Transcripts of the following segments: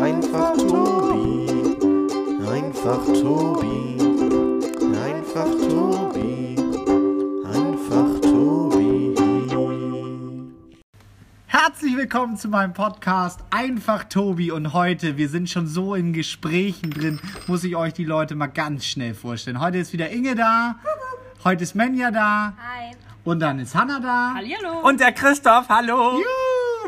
Einfach Tobi. Einfach Tobi. Einfach Tobi. Einfach Tobi. Herzlich willkommen zu meinem Podcast Einfach Tobi und heute, wir sind schon so in Gesprächen drin, muss ich euch die Leute mal ganz schnell vorstellen. Heute ist wieder Inge da, heute ist Menja da Hi. und dann ist Hanna da. Hallihallo. Und der Christoph, hallo. Juhu,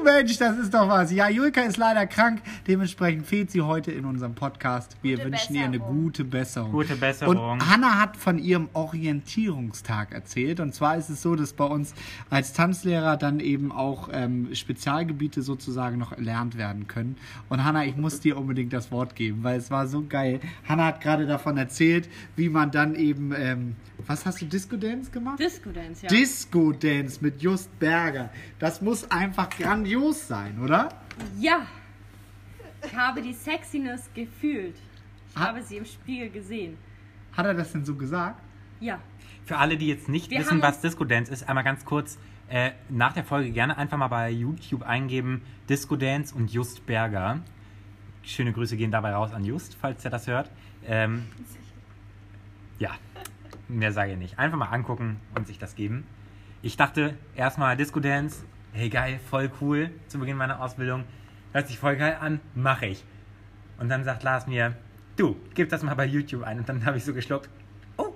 Mensch, das ist doch was. Ja, Julka ist leider krank, dementsprechend fehlt sie heute in unserem Podcast. Wir Gute wünschen ihr eine Besserung. gute Besserung. Gute Besserung. Und Hanna hat von ihrem Orientierungstag erzählt. Und zwar ist es so, dass bei uns als Tanzlehrer dann eben auch ähm, Spezialgebiete sozusagen noch erlernt werden können. Und Hanna, ich muss dir unbedingt das Wort geben, weil es war so geil. Hanna hat gerade davon erzählt, wie man dann eben, ähm, was hast du, Disco Dance gemacht? Disco Dance, ja. Disco Dance mit Just Berger. Das muss einfach grandios sein, oder? ja. Ich habe die Sexiness gefühlt. Ich Ah. habe sie im Spiegel gesehen. Hat er das denn so gesagt? Ja. Für alle, die jetzt nicht Wir wissen, was Disco Dance ist, einmal ganz kurz äh, nach der Folge gerne einfach mal bei YouTube eingeben: Disco Dance und Just Berger. Schöne Grüße gehen dabei raus an Just, falls er das hört. Ähm, ja, mehr sage ich nicht. Einfach mal angucken und sich das geben. Ich dachte erstmal Disco Dance, hey geil, voll cool zu Beginn meiner Ausbildung. Hört sich voll geil an, mache ich. Und dann sagt Lars mir, du, gib das mal bei YouTube ein. Und dann habe ich so geschluckt, oh,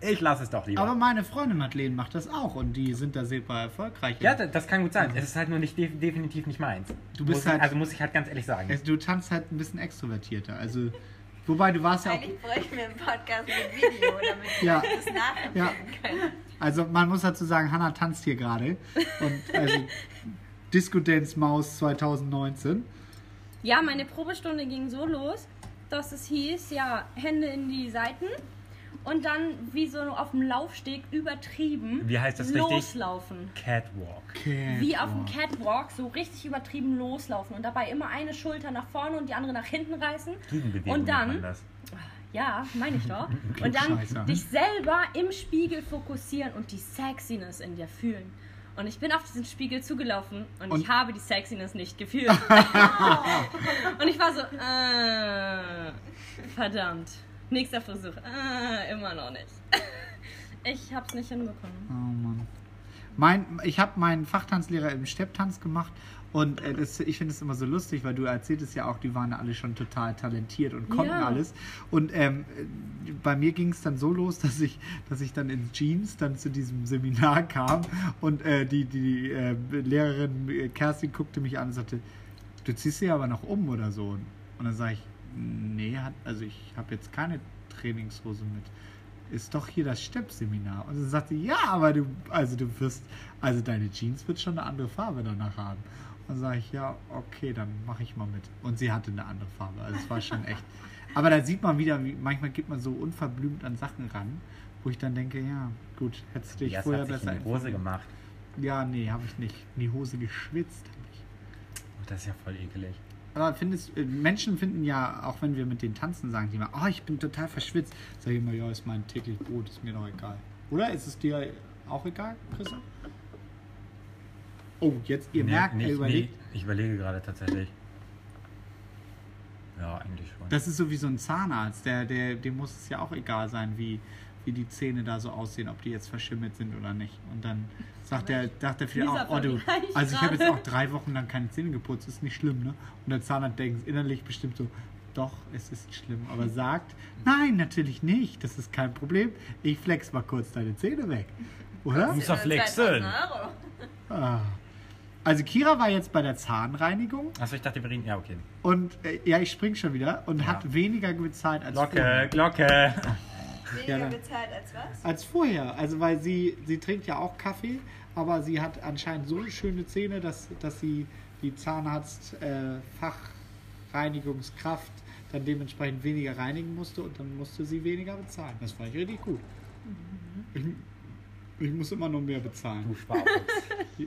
ich lasse es doch lieber. Aber meine Freundin Madeleine macht das auch und die sind da super erfolgreich. ja, das, kann gut sein. Es ist halt nur nicht def definitiv nicht meins. Du bist muss halt- ich, also muss ich halt ganz ehrlich sagen. Also, du tanzt halt ein bisschen extrovertierter. Also, wobei du warst ja auch. Eigentlich bräuchten wir einen Podcast mit Video, damit Ja. wir das nachempfinden Ja. können. Also, man muss dazu sagen, Hannah tanzt hier gerade. Und also, Disco Dance Maus 2019. Ja, meine Probestunde ging so los, dass es hieß, ja, Hände in die Seiten und dann wie so auf dem Laufsteg übertrieben Wie heißt das richtig? loslaufen. Catwalk. Wie auf dem Catwalk so richtig übertrieben loslaufen und dabei immer eine Schulter nach vorne und die andere nach hinten reißen. Gegenbewegung Und dann. Ja, meine ich doch. Und dann Klugscheißer. dich selber im Spiegel fokussieren und die Sexiness in dir fühlen. Und ich bin auf diesen Spiegel zugelaufen und, Und- ich habe die Sexiness nicht gefühlt. und ich war so, äh, verdammt. Nächster Versuch. Äh, immer noch nicht. Ich hab's nicht hinbekommen. Oh Mann. Mein, ich habe meinen Fachtanzlehrer im Stepptanz gemacht und äh, das, ich finde es immer so lustig, weil du erzähltest ja auch, die waren alle schon total talentiert und konnten Ja. alles. Und ähm, äh, bei mir ging es dann so los, dass ich, dass ich dann in Jeans dann zu diesem Seminar kam und äh, die, die äh, Lehrerin äh, Kerstin guckte mich an und sagte, du ziehst sie aber noch um oder so. Und dann sage ich, nee, hat, also ich habe jetzt keine Trainingshose mit ist doch hier das Stepp-Seminar. Und sie sagte, ja, aber du, also du wirst, also deine Jeans wird schon eine andere Farbe danach haben. Und dann sage ich, ja, okay, dann mache ich mal mit. Und sie hatte eine andere Farbe. Also es war schon echt. Aber da sieht man wieder, wie manchmal geht man so unverblümt an Sachen ran, wo ich dann denke, ja, gut, hättest du dich vorher hat sich besser in die Hose gemacht. Ja, nee, habe ich nicht. In die Hose geschwitzt habe ich. Oh, das ist ja voll ekelig. Aber findest, äh, Menschen finden ja, auch wenn wir mit denen tanzen, sagen die immer, oh, ich bin total verschwitzt. Sag ich immer, ja, ist mein täglich Brot, ist mir doch egal. Oder? Ist es dir auch egal, Christoph? Oh, jetzt, ihr Nee, merkt, nicht, er überlegt. Nee, ich überlege gerade tatsächlich. Ja, eigentlich schon. Das ist so wie so ein Zahnarzt, der, der, dem muss es ja auch egal sein, wie, wie die Zähne da so aussehen, ob die jetzt verschimmelt sind oder nicht. Und dann sagt der, sagt der vielleicht auch, oh du, also ich habe jetzt auch drei Wochen lang keine Zähne geputzt, ist nicht schlimm, ne? Und der Zahnarzt denkt innerlich bestimmt so, doch, es ist schlimm, aber sagt, nein, natürlich nicht, das ist kein Problem. Ich flex mal kurz deine Zähne weg. Oder? Muss doch flexen. 2000 Euro. Ah. Also Kira war jetzt bei der Zahnreinigung Achso, ich dachte, wir reden. Ja, okay. und äh, ja, ich spring schon wieder und Ja. hat weniger bezahlt als Glocke. Glocke. Weniger dann- bezahlt als was? Als vorher. Also weil sie, sie trinkt ja auch Kaffee, aber sie hat anscheinend so schöne Zähne, dass, dass sie die Zahnarzt äh, Fachreinigungskraft dann dementsprechend weniger reinigen musste und dann musste sie weniger bezahlen. Das fand ich richtig gut. Ich, ich muss immer noch mehr bezahlen. Du Schwarz.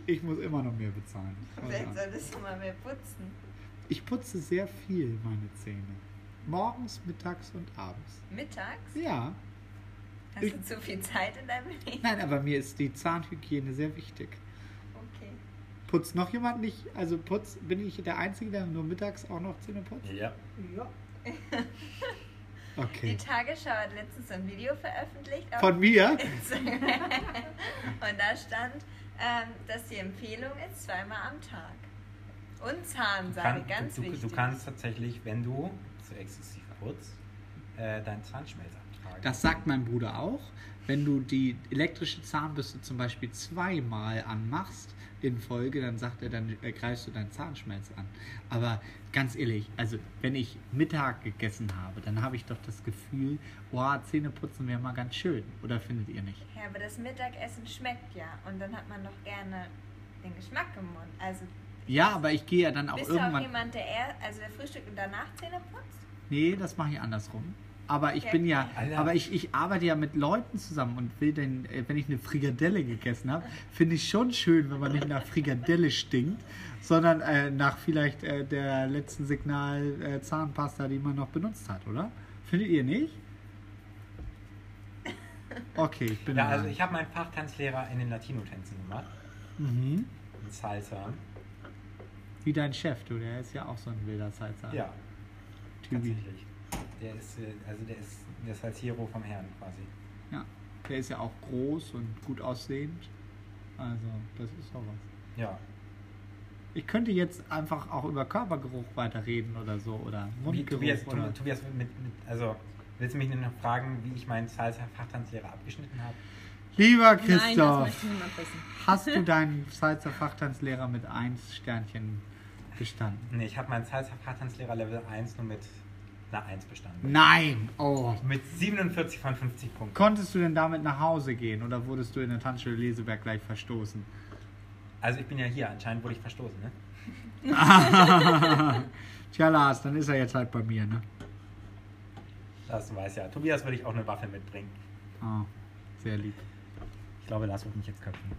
Ich muss immer noch mehr bezahlen. Vielleicht solltest du mal mehr putzen. Ich putze sehr viel meine Zähne. Morgens, mittags und abends. Mittags? Ja. Hast Ich- du zu viel Zeit in deinem Leben? Nein, aber mir ist die Zahnhygiene sehr wichtig. Okay. Putzt noch jemand nicht? Also putz, bin ich der Einzige, der nur mittags auch noch Zähne putzt? Ja. Ja. Die Okay. Tagesschau hat letztens ein Video veröffentlicht. auf Von mir? Und da stand, ähm, dass die Empfehlung ist, zweimal am Tag. Und Zahnseide, Kann, ganz du, wichtig. du kannst tatsächlich, wenn du zu exzessiv putzt, äh, deinen Zahnschmelz abtragen. Das sagt mein Bruder auch. Wenn du die elektrische Zahnbürste zum Beispiel zweimal anmachst in Folge, dann sagt er, dann greifst du deinen Zahnschmelz an. Aber ganz ehrlich, also wenn ich Mittag gegessen habe, dann habe ich doch das Gefühl, oh, Zähne putzen wäre mal ganz schön. Oder findet ihr nicht? Ja, aber das Mittagessen schmeckt ja. Und dann hat man doch gerne den Geschmack im Mund. Also Ja, aber ich gehe ja dann auch bist du auch irgendwann. jemand, der eher, also der frühstückt und danach Zähne putzt? Nee, das mache ich andersrum. Aber ich Ja. bin ja, Alter. aber ich, ich arbeite ja mit Leuten zusammen und will denn, äh, wenn ich eine Frikadelle gegessen habe, finde ich schon schön, wenn man nicht nach Frikadelle stinkt, sondern äh, nach vielleicht äh, der letzten Signal äh, Zahnpasta, die man noch benutzt hat, oder? Findet ihr nicht? Okay, ich bin ja, da. also ich habe meinen Fachtanzlehrer in den Latino-Tänzen gemacht. mhm. In Salsa. Wie dein Chef, du, der ist ja auch so ein wilder Salsa. Ja, Typi. tatsächlich. Der ist, äh, also der ist, der ist als Hero vom Herrn quasi. Ja. Der ist ja auch groß und gut aussehend. Also, das ist doch was. Ja. Ich könnte jetzt einfach auch über Körpergeruch weiterreden oder so oder Wie, Mundgeruch Tobias, oder. Tobias mit, mit, also willst du mich nur noch fragen, wie ich meinen Salsa-Fachtanzlehrer abgeschnitten habe? Lieber Nein, das Christoph, wissen. hast du deinen Salzer Fachtanzlehrer mit 1 Sternchen bestanden? Nee, ich habe meinen Salsa-Fachtanzlehrer Level 1 nur mit einer 1 bestanden. Nein! Oh. Mit 47 von 50 Punkten. Konntest du denn damit nach Hause gehen oder wurdest du in der Tanzschule Leseberg gleich verstoßen? Also ich bin ja hier, anscheinend wurde ich verstoßen, ne? Tja, Lars, dann ist er jetzt halt bei mir, ne? Das weiß ja. Tobias würde ich auch eine Waffe mitbringen. Oh, sehr lieb. Ich glaube, Lars wird mich jetzt köpfen.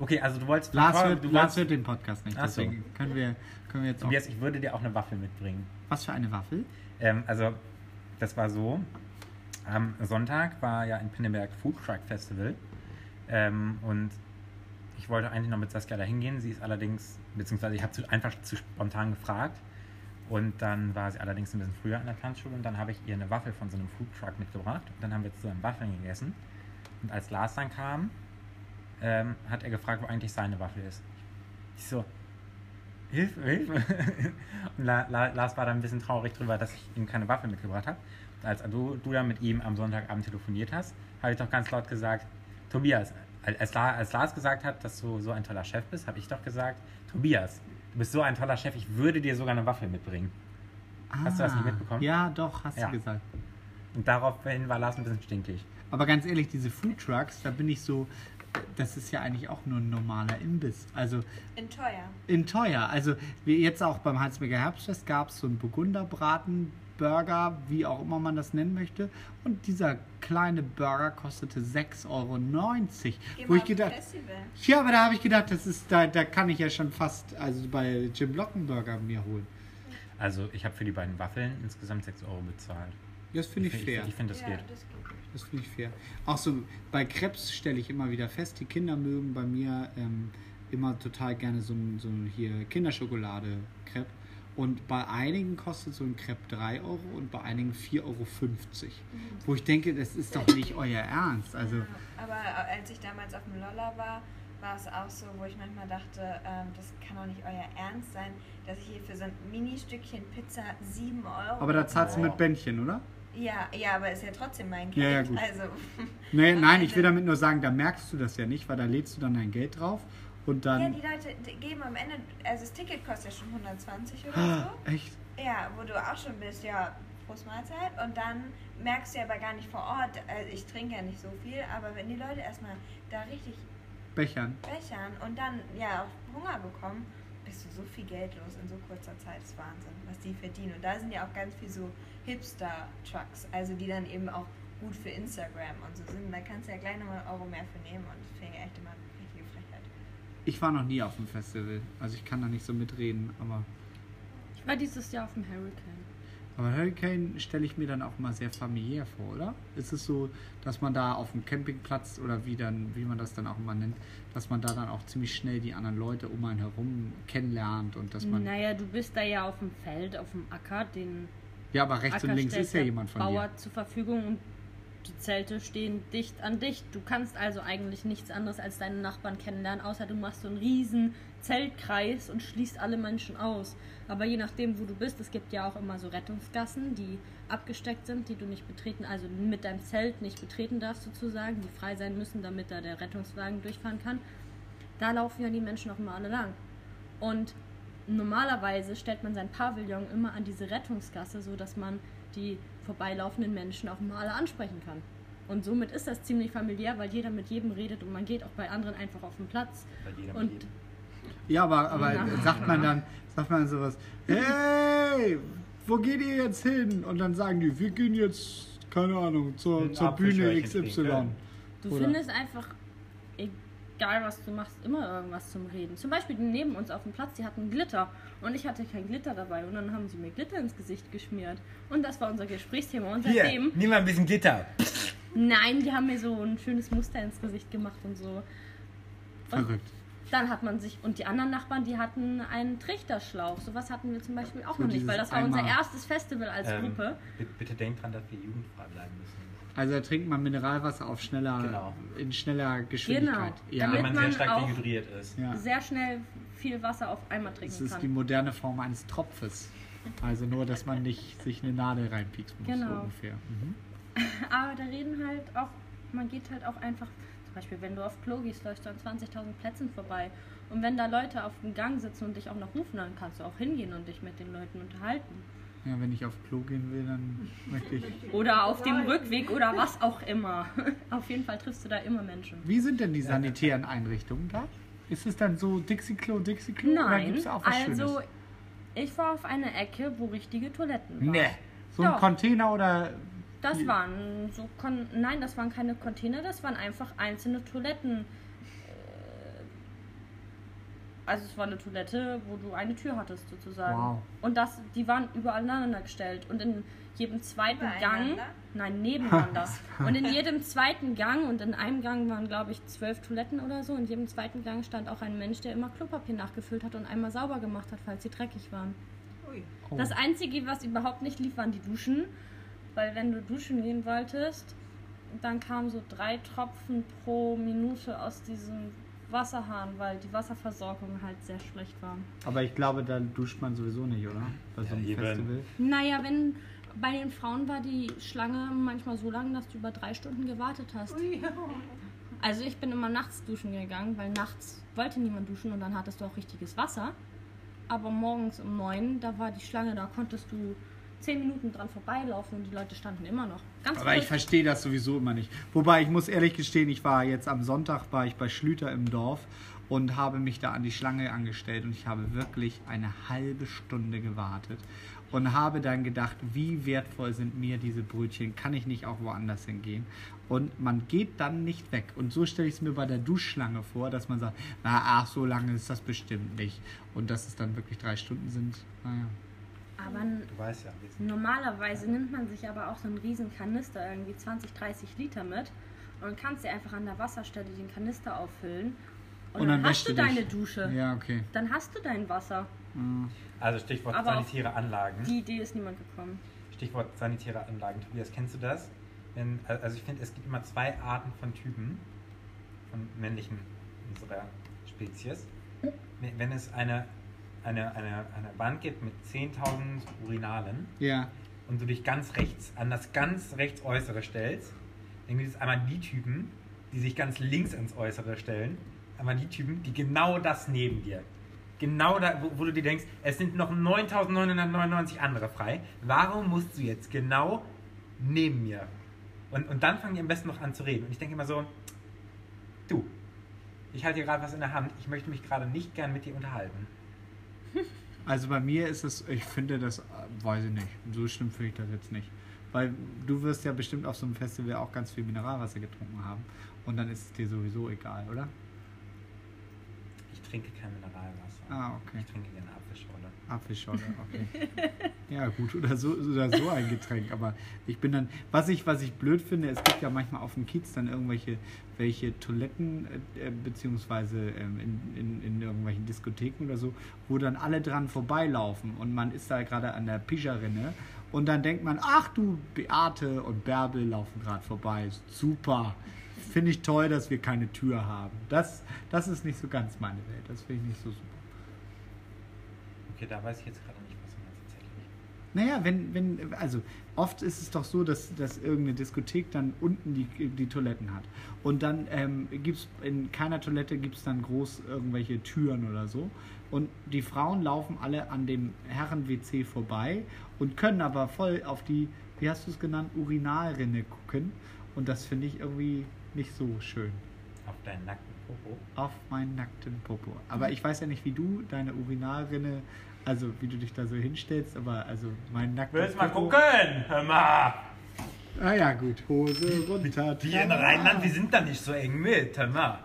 Okay, also du wolltest... Lars du hört, wolltest- Lars hört den Podcast nicht, Ach so. deswegen können wir, können wir jetzt auch. Tobias, ich würde dir auch eine Waffe mitbringen. Was für eine Waffel? Ähm, also, das war so. Am Sonntag war ja in Pinneberg Food Truck Festival. Ähm, und ich wollte eigentlich noch mit Saskia da hingehen. Sie ist allerdings, beziehungsweise ich habe einfach zu spontan gefragt. Und dann war sie allerdings ein bisschen früher an der Tanzschule und dann habe ich ihr eine Waffel von so einem Food Truck mitgebracht. Und dann haben wir zusammen Waffeln gegessen. Und als Lars dann kam, ähm, hat er gefragt, wo eigentlich seine Waffel ist. Ich so, Hilfe, Hilfe. Und La, La, Lars war dann ein bisschen traurig drüber, dass ich ihm keine Waffe mitgebracht habe. Als du, du dann mit ihm am Sonntagabend telefoniert hast, habe ich doch ganz laut gesagt, Tobias, als, als Lars gesagt hat, dass du so ein toller Chef bist, habe ich doch gesagt, Tobias, du bist so ein toller Chef, ich würde dir sogar eine Waffe mitbringen. Hast du das nicht Ah, mitbekommen? Ja, doch, hast Ja. du gesagt. Und daraufhin war Lars ein bisschen stinkig. Aber ganz ehrlich, diese Food Trucks, da bin ich so, das ist ja eigentlich auch nur ein normaler Imbiss. Also In teuer. in teuer. Also wie jetzt auch beim Halsberger Herbstfest gab es so einen Burgunderbraten. Burger, wie auch immer man das nennen möchte. Und dieser kleine Burger kostete 6,90 Euro. Geh Wo ich gedacht, Festival. ja, aber da habe ich gedacht, das ist, da, da kann ich ja schon fast, also bei Jim Lockenburger mir holen. Also ich habe für die beiden Waffeln insgesamt 6 Euro bezahlt. Das finde ich Ich, fair. ich finde, das ja, geht. das geht. Das finde ich fair. Auch so bei Krebs stelle ich immer wieder fest, die Kinder mögen bei mir ähm, immer total gerne so ein, so ein hier Kinderschokolade-Crepe. Und bei einigen kostet so ein Crepe 3 Euro und bei einigen 4,50 Euro. Wo ich denke, das ist doch nicht euer Ernst. Also, Ja, aber als ich damals auf dem Lolla war, war es auch so, wo ich manchmal dachte, ähm, das kann doch nicht euer Ernst sein, dass ich hier für so ein Mini-Stückchen Pizza 7 Euro. aber da zahlst du Oh. mit Bändchen, oder? Ja, ja, aber ist ja trotzdem mein Ja, ja, Geld. gut. Also, Nee, nein, ich will Ende- damit nur sagen, da merkst du das ja nicht, weil da lädst du dann dein Geld drauf und Ja, dann. die Leute die geben am Ende, also das Ticket kostet ja schon 120 oder Ah, so. echt? Ja, wo du auch schon bist, ja, Prost Mahlzeit. Und dann merkst du ja aber gar nicht vor Ort, also ich trinke ja nicht so viel, aber wenn die Leute erstmal da richtig Bechern. bechern und dann ja auch Hunger bekommen, bist du so viel Geld los in so kurzer Zeit. Das ist Wahnsinn, was die verdienen. Und da sind ja auch ganz viel so Hipster-Trucks, also die dann eben auch gut für Instagram und so sind. Da kannst du ja gleich nochmal einen Euro mehr für nehmen und das finde ich echt immer eine richtige Frechheit. Ich war noch nie auf dem Festival, also ich kann da nicht so mitreden, aber. Ich war dieses Jahr auf dem Hurricane. Aber Hurricane stelle ich mir dann auch mal sehr familiär vor, oder? Ist es so, dass man da auf dem Campingplatz oder wie dann, wie man das dann auch immer nennt, dass man da dann auch ziemlich schnell die anderen Leute um einen herum kennenlernt und dass man. Naja, du bist da ja auf dem Feld, auf dem Acker, den Ja, aber rechts und links ist ja jemand von Bauer dir. zur Verfügung und die Zelte stehen dicht an dicht. Du kannst also eigentlich nichts anderes als deine Nachbarn kennenlernen, außer du machst so einen riesen Zeltkreis und schließt alle Menschen aus. Aber je nachdem, wo du bist, es gibt ja auch immer so Rettungsgassen, die abgesteckt sind, die du nicht betreten, also mit deinem Zelt nicht betreten darfst sozusagen, die frei sein müssen, damit da der Rettungswagen durchfahren kann. Da laufen ja die Menschen auch immer alle lang. Und normalerweise stellt man sein Pavillon immer an diese Rettungsgasse, so dass man die vorbeilaufenden Menschen auch mal alle ansprechen kann. Und somit ist das ziemlich familiär, weil jeder mit jedem redet und man geht auch bei anderen einfach auf den Platz. Bei jeder Und. Ja, aber, aber Ja. sagt man dann, sagt man sowas, hey, wo geht ihr jetzt hin? Und dann sagen die, wir gehen jetzt, keine Ahnung, zur, zur Bühne XY. du Oder- findest einfach, egal was du machst, immer irgendwas zum Reden. Zum Beispiel die neben uns auf dem Platz, die hatten Glitter und ich hatte kein Glitter dabei und dann haben sie mir Glitter ins Gesicht geschmiert. Und das war unser Gesprächsthema. Und Hier, seitdem, nimm mal ein bisschen Glitter. nein, die haben mir so ein schönes Muster ins Gesicht gemacht und so. Verrückt. Dann hat man sich, und die anderen Nachbarn, die hatten einen Trichterschlauch. Sowas hatten wir zum Beispiel auch So noch nicht, weil das war unser erstes Festival als Ähm, Gruppe. bi- bitte denkt dran, dass wir jugendfrei bleiben müssen. Also da trinkt man Mineralwasser auf schneller, Genau. in schneller Geschwindigkeit. Genau. Ja, Wenn Damit man, man sehr stark auch- dehydriert ist. ja. Sehr schnell viel Wasser auf einmal Das trinken ist die kann. moderne Form eines Tropfes. Also nur, dass man nicht sich eine Nadel reinpieksen muss, so Genau. ungefähr. Mhm. Aber da reden halt auch, man geht halt auch einfach, zum Beispiel wenn du auf Klo gehst, läufst du an 20.000 Plätzen vorbei. Und wenn da Leute auf dem Gang sitzen und dich auch noch rufen, dann kannst du auch hingehen und dich mit den Leuten unterhalten. Ja, wenn ich auf Klo gehen will, dann möchte ich. Oder auf dem Rückweg oder was auch immer. auf jeden Fall triffst du da immer Menschen. Wie sind denn die sanitären Einrichtungen da? Ist es dann so Dixie-Klo, Dixie-Klo? Nein, gibt es auch was also Schönes? ich war auf einer Ecke, wo richtige Toiletten waren. Nee. So ein Doch. Container oder. Das waren so Kon nein, das waren keine Container, das waren einfach einzelne Toiletten. Also es war eine Toilette, wo du eine Tür hattest sozusagen. Wow. Und das, die waren überall aneinander gestellt. Und in jedem zweiten Gang, nein, nebeneinander. und in jedem zweiten Gang und in einem Gang waren, glaube ich, zwölf Toiletten oder so. In jedem zweiten Gang stand auch ein Mensch, der immer Klopapier nachgefüllt hat und einmal sauber gemacht hat, falls sie dreckig waren. Ui. Das Einzige, was überhaupt nicht lief, waren die Duschen. Weil wenn du duschen gehen wolltest, dann kamen so drei Tropfen pro Minute aus diesem Wasserhahn, weil die Wasserversorgung halt sehr schlecht war. Aber ich glaube, da duscht man sowieso nicht, oder? Bei so Ja, einem eben. Festival. Naja, wenn bei den Frauen war die Schlange manchmal so lang, dass du über drei Stunden gewartet hast. Also ich bin immer nachts duschen gegangen, weil nachts wollte niemand duschen und dann hattest du auch richtiges Wasser. Aber morgens um neun, da war die Schlange, da konntest du zehn Minuten dran vorbeilaufen und die Leute standen immer noch. Ganz Aber ich verstehe das sowieso immer nicht. Wobei ich muss ehrlich gestehen, ich war jetzt am Sonntag war ich bei Schlüter im Dorf und habe mich da an die Schlange angestellt und ich habe wirklich eine halbe Stunde gewartet und habe dann gedacht, wie wertvoll sind mir diese Brötchen, kann ich nicht auch woanders hingehen? Und man geht dann nicht weg. Und so stelle ich es mir bei der Duschschlange vor, dass man sagt, na ach, so lange ist das bestimmt nicht. Und dass es dann wirklich drei Stunden sind, naja. Aber Du weißt ja, wir sind normalerweise nimmt man sich aber auch so einen riesen Kanister, irgendwie 20, 30 Liter mit und kannst dir einfach an der Wasserstelle den Kanister auffüllen. Und, Und dann, dann hast du dich. deine Dusche. Ja, okay. Dann hast du dein Wasser. Also Stichwort Aber sanitäre Anlagen. Die Idee ist niemand gekommen. Stichwort sanitäre Anlagen. Tobias, kennst du das? Wenn, also ich finde, es gibt immer zwei Arten von Typen, von männlichen unserer Spezies. Wenn es eine, eine, eine, eine Wand gibt mit 10.000 Urinalen Ja. und du dich ganz rechts an das ganz rechts Äußere stellst, dann gibt es einmal die Typen, die sich ganz links ins Äußere stellen, einmal die Typen, die genau das neben dir. Genau da, wo, wo du dir denkst, es sind noch 9999 andere frei. Warum musst du jetzt genau neben mir? Und, und dann fangen die am besten noch an zu reden. Und ich denke immer so, du, ich halte hier gerade was in der Hand, ich möchte mich gerade nicht gern mit dir unterhalten. Also bei mir ist es, ich finde das, äh, weiß ich nicht, so schlimm finde ich das jetzt nicht. Weil du wirst ja bestimmt auf so einem Festival auch ganz viel Mineralwasser getrunken haben. Und dann ist es dir sowieso egal, oder? Ich trinke kein Mineralwasser. Ah, okay. Ich trinke gerne Apfelschorle. Apfelschorle, okay. Ja, gut, oder so, oder so ein Getränk. Aber ich bin dann, was ich, was ich blöd finde, es gibt ja manchmal auf dem Kiez dann irgendwelche welche Toiletten, äh, beziehungsweise ähm, in, in, in irgendwelchen Diskotheken oder so, wo dann alle dran vorbeilaufen und man ist da gerade an der Pischerinne und dann denkt man, ach du, Beate und Bärbel laufen gerade vorbei. Super. Finde ich toll, dass wir keine Tür haben. Das, das ist nicht so ganz meine Welt. Das finde ich nicht so super. Okay, da weiß ich jetzt gerade nicht, was du meinst tatsächlich. Naja, wenn, wenn, also oft ist es doch so, dass, dass irgendeine Diskothek dann unten die, die Toiletten hat. Und dann ähm, gibt es in keiner Toilette gibt es dann groß irgendwelche Türen oder so. Und die Frauen laufen alle an dem Herren-WC vorbei und können aber voll auf die, wie hast du es genannt, Urinalrinne gucken. Und das finde ich irgendwie nicht so schön. Auf deinen nackten Popo. Auf meinen nackten Popo. Aber ich weiß ja nicht, wie du deine Urinalrinne, also wie du dich da so hinstellst, aber also mein nackter Willst mal Popo- gucken? Hör mal. Ah ja, gut. Hose runter. Wir in Rheinland, wir sind da nicht so eng mit. Hör mal.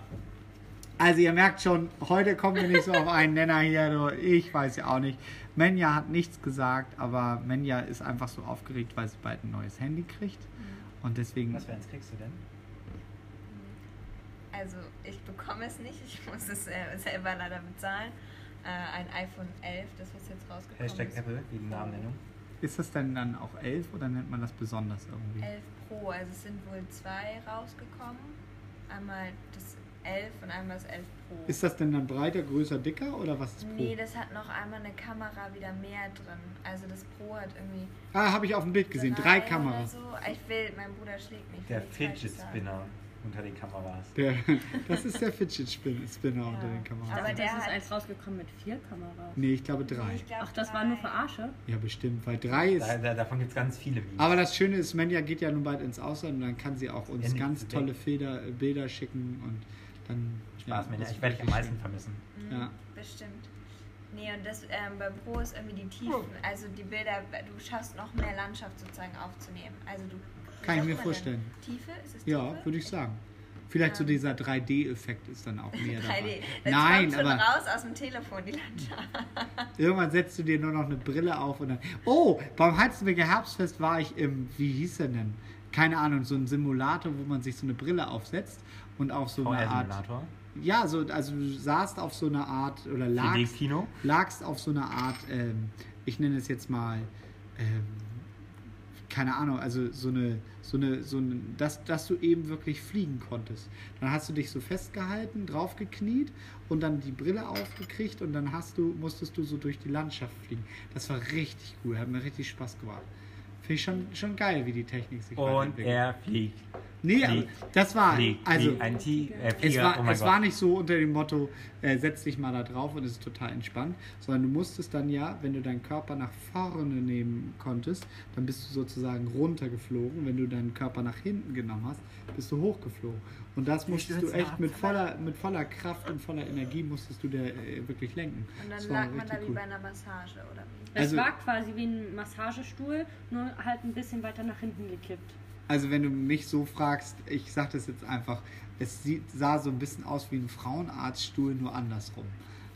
Also ihr merkt schon, heute kommen wir nicht so auf einen Nenner hier. Ich weiß ja auch nicht. Menja hat nichts gesagt, aber Menja ist einfach so aufgeregt, weil sie bald ein neues Handy kriegt. Und deswegen... Was für eins kriegst du denn? Also ich bekomme es nicht, ich muss es äh, selber leider bezahlen. Äh, ein iPhone 11, das was jetzt rausgekommen Hashtag ist. Apple, wie die Namennennung. Ist das denn dann auch 11 oder nennt man das besonders irgendwie? 11 Pro, also es sind wohl zwei rausgekommen. Einmal das 11 und einmal das 11 Pro. Ist das denn dann breiter, größer, dicker oder was ist Pro? nee, das hat noch einmal eine Kamera wieder mehr drin. Also das Pro hat irgendwie ah, habe ich auf dem Bild gesehen. Drei Kameras. so. Ich will, mein Bruder schlägt mich. Der Fidget sagen. Spinner unter den Kameras. Der, das ist der Fidget Spin- Spinner unter den Kameras. Aber der ist eins rausgekommen mit vier Kameras. Nee, ich glaube drei. ich glaub, Ach, das war drei. nur Verarsche? Ja, bestimmt, weil drei ist... Da, da, davon gibt es ganz viele Memes. Aber das Schöne ist, Menja geht ja nun bald ins Ausland und dann kann sie auch uns Ja, ganz tolle. Feder, Bilder schicken und dann... Spaß, ja, das Ich werde dich am meisten schön. vermissen. Mhm, Ja. Bestimmt. Nee, und das ähm, beim Pro ist irgendwie die Tiefen. Also die Bilder, du schaffst noch mehr Landschaft sozusagen aufzunehmen. Also du. Kann ich mir vorstellen. Tiefe? Ist es Ja, würde ich sagen. Vielleicht so Ähm. dieser 3D-Effekt ist dann auch mehr 3D. dabei. Das Nein, kommt schon aber raus aus dem Telefon, die Landschaft. irgendwann setzt du dir nur noch eine Brille auf und dann... Oh, beim Heizenberger Herbstfest war ich im... Wie hieß der denn? Keine Ahnung, so ein Simulator, wo man sich so eine Brille aufsetzt und auf so eine Art... VR-Simulator. Ja, so, also du saßt auf so einer Art oder lagst, 4D-Kino. lagst auf so einer Art, ähm, ich nenne es jetzt mal, ähm, keine Ahnung, also so eine, so eine, so eine, dass, dass du eben wirklich fliegen konntest. Dann hast du dich so festgehalten, draufgekniet und dann die Brille aufgekriegt und dann hast du, musstest du so durch die Landschaft fliegen. Das war richtig cool, hat mir richtig Spaß gemacht. Finde ich schon, schon geil, wie die Technik sich Und weiterentwickelt. er fliegt. Nee, aber fliegt, das war, Fliegt, also, fliegt, ein Ti äh, es war, oh es war nicht so unter dem Motto, äh, setz dich mal da drauf und es ist total entspannt, sondern du musstest dann ja, wenn du deinen Körper nach vorne nehmen konntest, dann bist du sozusagen runtergeflogen. Wenn du deinen Körper nach hinten genommen hast, bist du hochgeflogen. Und das musstest du echt mit voller, mit voller Kraft und voller Energie musstest du der äh, wirklich lenken. Und Das dann lag man da wie cool. bei einer Massage, oder wie? Es Also- war quasi wie ein Massagestuhl, nur halt ein bisschen weiter nach hinten gekippt. Also wenn du mich so fragst, ich sag das jetzt einfach, es sieht, sah so ein bisschen aus wie ein Frauenarztstuhl, nur andersrum.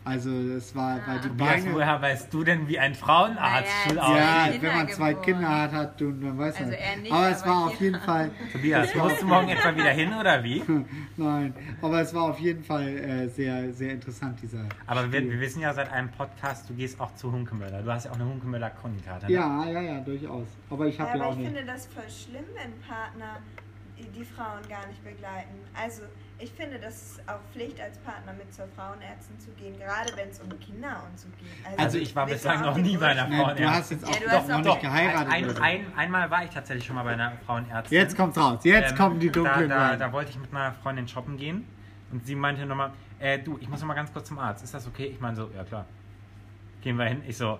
Also es war, weil die Tobias, Beine... woher weißt du denn, wie ein Frauenarztstuhl Naja, aussieht? Ja, wenn man zwei geboren. Kinder hat, hat du, dann weiß man. Also er nicht, aber es aber war auf jeden Fall, Tobias, musst du morgen etwa wieder hin oder wie? nein, aber es war auf jeden Fall äh, sehr, sehr interessant dieser. Aber wir, wir wissen ja seit einem Podcast, du gehst auch zu Hunkemöller. Du hast ja auch eine Hunkemöller Kronikarte. Ne? Ja, ja, ja, durchaus. Aber ich habe Ja, ja aber auch ich nicht. finde das voll schlimm, wenn Partner die Frauen gar nicht begleiten. Also ich finde, das ist auch Pflicht als Partner mit zur Frauenärztin zu gehen, gerade wenn es um Kinder und so geht. Also ich war bislang noch nie bei einer Nein, du Frauenärztin. hast jetzt auch Ja, du doch hast noch doch- nicht geheiratet. Ein, ein, einmal war ich tatsächlich schon mal bei einer Frauenärztin. Jetzt kommt's raus. Jetzt Ähm, kommen die dunklen da, da, da wollte ich mit meiner Freundin shoppen gehen und sie meinte nochmal, äh, du, ich muss noch mal ganz kurz zum Arzt. Ist das okay? Ich meine so, ja klar. Gehen wir hin. Ich so,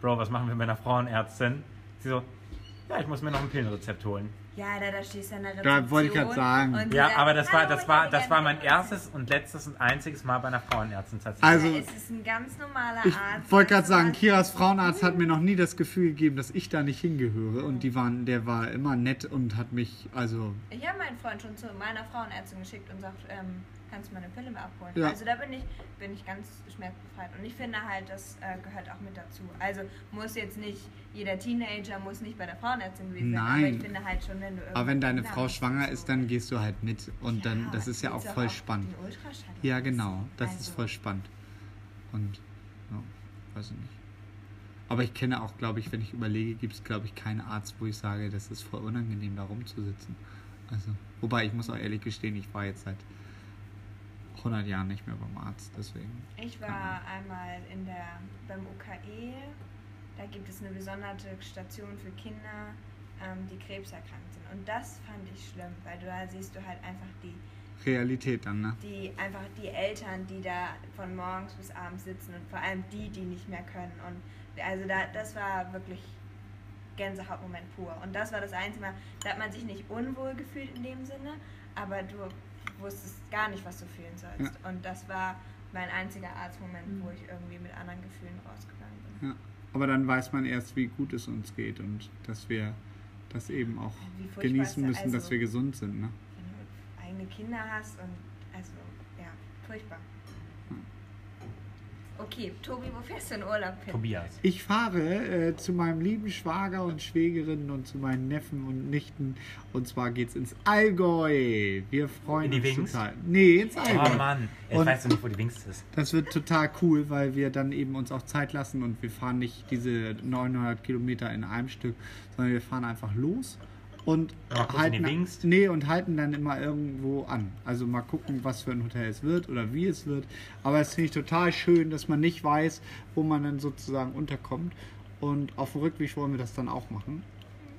Bro, was machen wir mit einer Frauenärztin? Sie so, ja, ich muss mir noch ein Pillenrezept holen. Ja, da, da stehst du an der Da Rezeption. wollte ich grad sagen. Ja, sagt, aber das war, "Hallo, das ich war, das war mein Pille." erstes und letztes und einziges Mal bei einer Frauenärztin tatsächlich. Also- Ja, es ist ein ganz normaler Ich Arzt. wollte gerade sagen, Kiras Frauenarzt hat mir noch nie das Gefühl gegeben, dass ich da nicht hingehöre. Und die waren, der war immer nett und hat mich, also Ich habe meinen Freund schon zu meiner Frauenärztin geschickt und sagt, ähm, kannst du meine Pille mal abholen? Ja. Also da bin ich, bin ich ganz schmerzbefreit. Und ich finde halt, das äh, gehört auch mit dazu. Also muss jetzt nicht, jeder Teenager muss nicht bei der Frauenärztin gewesen sein. Aber Nein. ich finde halt schon, wenn du Aber wenn deine Frau schwanger ist, dann gehst du halt mit. Und dann, das ist ja auch voll auch spannend. Ja, genau. Das ist Also, voll spannend. Und, ja, weiß ich nicht. Aber ich kenne auch, glaube ich, wenn ich überlege, gibt es, glaube ich, keinen Arzt, wo ich sage, das ist voll unangenehm, da rumzusitzen. Also, wobei, ich muss auch ehrlich gestehen, ich war jetzt seit 100 Jahren nicht mehr beim Arzt, deswegen. Ich war einmal in der, beim UKE, da gibt es eine gesonderte Station für Kinder, ähm, die krebserkrankt sind. Und das fand ich schlimm, weil du da siehst du halt einfach die, Realität dann, ne? die einfach die Eltern, die da von morgens bis abends sitzen und vor allem die, die nicht mehr können. Und also da, das war wirklich Gänsehautmoment pur. Und das war das einzige Mal, da hat man sich nicht unwohl gefühlt in dem Sinne, aber du wusstest gar nicht, was du fühlen sollst. Und das war mein einziger Arztmoment, wo ich irgendwie mit anderen Gefühlen rausgegangen bin. Ja. Aber dann weiß man erst, wie gut es uns geht und dass wir das eben auch genießen müssen, dass also- wir gesund sind, ne? Wenn du eigene Kinder hast und also, ja, furchtbar. Okay, Tobi, wo fährst du in Urlaub hin? Tobias. Ich fahre äh, zu meinem lieben Schwager und Schwägerin und zu meinen Neffen und Nichten. Und zwar geht's ins Allgäu. Wir freuen In die uns Wings? total. Nee, ins Allgäu. Oh Mann, ich Und- weiß noch nicht, wo die Wings ist. Das wird total cool, weil wir dann eben uns auch Zeit lassen und wir fahren nicht diese 900 Kilometer in einem Stück, sondern wir fahren einfach los und in halten, Wings. nee, und halten dann immer irgendwo an. Also mal gucken, was für ein Hotel es wird oder wie es wird. Aber es finde ich total schön, dass man nicht weiß, wo man dann sozusagen unterkommt. Und auf dem Rückweg wollen wir das dann auch machen.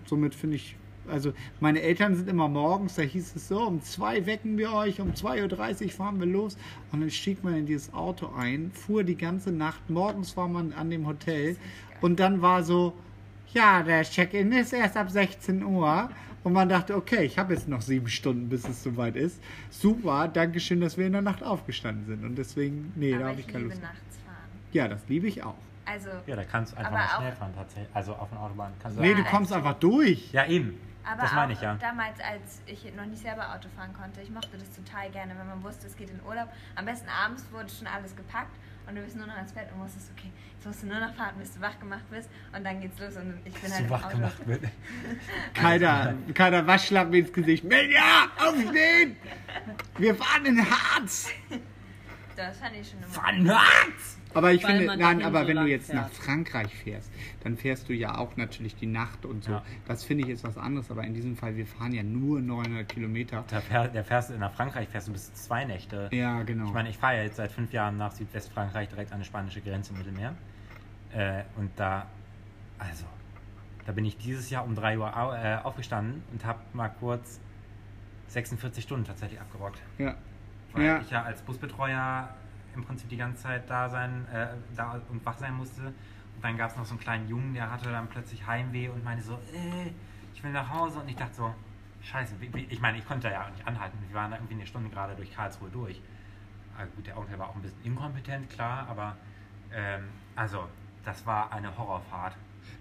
Somit finde ich, also meine Eltern sind immer morgens, da hieß es so, um zwei wecken wir euch, um 2.30 Uhr fahren wir los. Und dann stieg man in dieses Auto ein, fuhr die ganze Nacht, morgens war man an dem Hotel und dann war so, ja, der Check-in ist erst ab 16 Uhr. Und man dachte, okay, ich habe jetzt noch sieben Stunden, bis es soweit ist. Super, danke schön, dass wir in der Nacht aufgestanden sind. Und deswegen, nee, da Aber habe ich ich keine liebe Lust. nachts fahren. Ja, das liebe ich auch. Also, Ja, da kannst du einfach mal schnell fahren tatsächlich. Also auf der Autobahn kannst du Nee, du kommst einfach durch. Ja, eben. aber das meine ich ja. damals, als ich noch nicht selber Auto fahren konnte, ich mochte das total gerne, wenn man wusste, es geht in Urlaub. Am besten abends wurde schon alles gepackt und du bist nur noch ins Bett und wusstest, okay, jetzt musst du nur noch fahren, bis du wach gemacht bist und dann geht's los und ich bin Dass halt du wach Auto. gemacht wird. Keiner, keiner Waschlappen ins Gesicht. Menja, aufstehen! Wir fahren in Harz! Das fand ich schon immer. Vernarzt! Aber ich Weil finde, man nein, dahin aber so wenn du lang jetzt nach fährt. Frankreich fährst, dann fährst du ja auch natürlich die Nacht und so. Ja. Das finde ich ist was anderes, aber in diesem Fall, wir fahren ja nur 900 Kilometer. Da fähr, der fährst du nach Frankreich, fährst du bis zu zwei Nächte. Ja, genau. Ich meine, ich fahre ja jetzt seit fünf Jahren nach Südwestfrankreich direkt an die spanische Grenze im Mittelmeer. Äh, und da, also, da bin ich dieses Jahr um 3 Uhr au, äh, aufgestanden und habe mal kurz 46 Stunden tatsächlich abgerockt. ja. Weil Ja. ich ja als Busbetreuer im Prinzip die ganze Zeit da sein äh, da und wach sein musste. Und dann gab es noch so einen kleinen Jungen, der hatte dann plötzlich Heimweh und meinte so, äh, ich will nach Hause. Und ich dachte so, scheiße, ich meine, ich konnte ja auch nicht anhalten. Wir waren da irgendwie eine Stunde gerade durch Karlsruhe durch. Aber gut, der Onkel war auch ein bisschen inkompetent, klar, aber ähm, also, das war eine Horrorfahrt.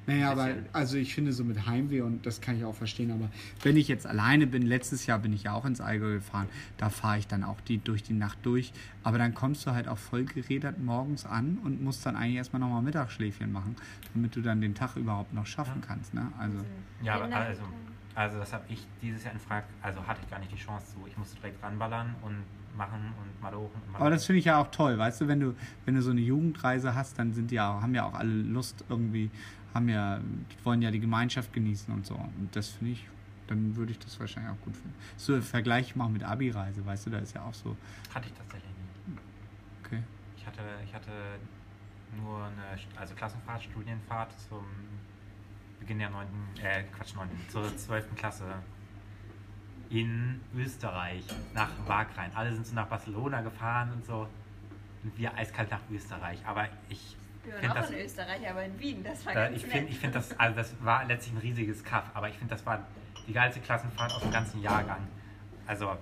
Naja, aber also ich finde so mit Heimweh und das kann ich auch verstehen, aber wenn ich jetzt alleine bin, letztes Jahr bin ich ja auch ins Allgäu gefahren, da fahre ich dann auch die durch die Nacht durch, aber dann kommst du halt auch voll gerädert morgens an und musst dann eigentlich erstmal nochmal Mittagsschläfchen machen, damit du dann den Tag überhaupt noch schaffen Ja. kannst, ne? Also Ja, aber also, also das habe ich dieses Jahr in Frankreich, also hatte ich gar nicht die Chance zu. Ich musste direkt ranballern und machen und mal hoch und mal Aber das finde ich ja auch toll, weißt du, wenn du, wenn du so eine Jugendreise hast, dann sind die ja, haben ja auch alle Lust irgendwie, haben ja, wollen ja die Gemeinschaft genießen und so. Und das finde ich, dann würde ich das wahrscheinlich auch gut finden. So Vergleich mal mit Abi-Reise, weißt du, da ist ja auch so, hatte ich tatsächlich nie. okay. Ich hatte, ich hatte nur eine also Klassenfahrt, Studienfahrt zum Beginn der 9., äh, Quatsch, 9., zur 12. Klasse in Österreich nach Wagrain. Alle sind so nach Barcelona gefahren und so. Und wir eiskalt nach Österreich. Aber ich Wir waren finde auch das, in Österreich, aber in Wien. Das war äh, ganz ich nett. finde ich find das, also das war letztlich ein riesiges Kaff, aber ich finde, das war die geilste Klassenfahrt aus dem ganzen Jahrgang. Also,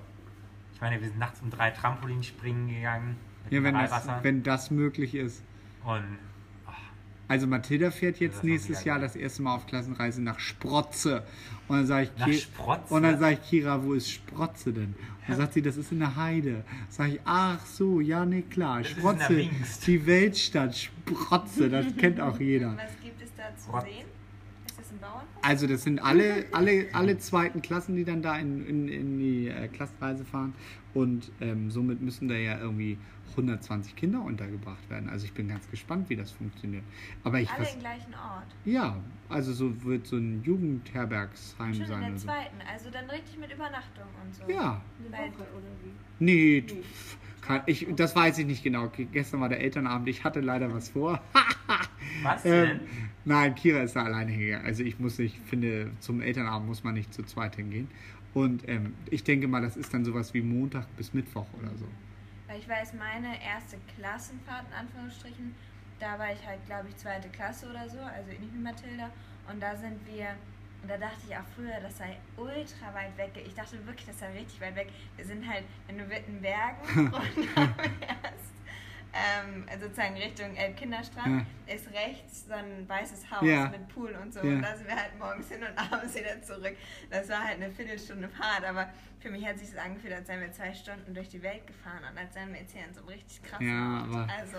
ich meine, wir sind nachts um drei Trampolinspringen gegangen. Mit Ja, wenn das, wenn das möglich ist. Und Also Mathilda fährt Das jetzt noch nächstes Jahr das erste Mal auf Klassenreise nach Sprotze. Und dann sage ich? Und dann sage ich, Kira, wo ist Sprotze denn? Und dann sagt sie, das ist in der Heide. Sag ich, ach so, ja, nee, klar. Das ist in Sprotze, die Weltstadt, Sprotze, das kennt auch jeder. Was gibt es da zu sehen? Ein Bauernhof? Also das sind alle, alle, alle zweiten Klassen, die dann da in, in, in die äh, Klassenreise fahren. Und ähm, somit müssen da ja irgendwie 120 Kinder untergebracht werden. Also ich bin ganz gespannt, wie das funktioniert. Aber ich Alle im gleichen Ort. ja, also so wird so ein Jugendherbergsheim Schon in sein. der Oder so. zweiten. Also dann richtig mit Übernachtung und so. Ja, Weil, nee, pff, kann, ich, das weiß ich nicht genau. Ge- Gestern war der Elternabend, ich hatte leider was vor. was Ähm, denn? nein, Kira ist da alleine hingegangen. Also ich muss, ich finde, zum Elternabend muss man nicht zu zweit hingehen. Und ähm, ich denke mal, das ist dann sowas wie Montag bis Mittwoch oder so. weil ich weiß, meine erste Klassenfahrt, in Anführungsstrichen, da war ich halt, glaube ich, zweite Klasse oder so, also ähnlich wie Mathilda. Und da sind wir, und da dachte ich auch früher, das sei ultra weit weg. Ich dachte wirklich, das sei richtig weit weg. Wir sind halt in den Wittenbergen und erst ähm, sozusagen Richtung Elbkinderstrand ist rechts so ein weißes Haus Ja. mit Pool und so. Ja. Und da sind wir halt morgens hin und abends wieder zurück. Das war halt eine Viertelstunde Fahrt, aber für mich hat sich das angefühlt, als seien wir zwei Stunden durch die Welt gefahren und als seien wir jetzt hier in so einem richtig krassen Ja, Ort. Also,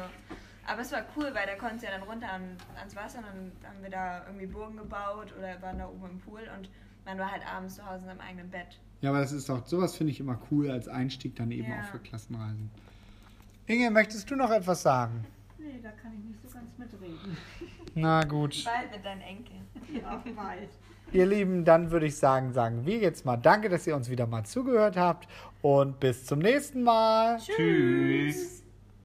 aber es war cool, weil da konntest du ja dann runter an, ans Wasser und dann haben wir da irgendwie Burgen gebaut oder waren da oben im Pool und man war halt abends zu Hause in seinem eigenen Bett. Ja, aber das ist doch, sowas finde ich immer cool als Einstieg dann eben Ja. auch für Klassenreisen. Inge, möchtest du noch etwas sagen? Nee, da kann ich nicht so ganz mitreden. Na gut. Bald mit deinen Enkeln. Ja, bald. Ihr Lieben, dann würde ich sagen, sagen wir jetzt mal Danke, dass ihr uns wieder mal zugehört habt und bis zum nächsten Mal. Tschüss.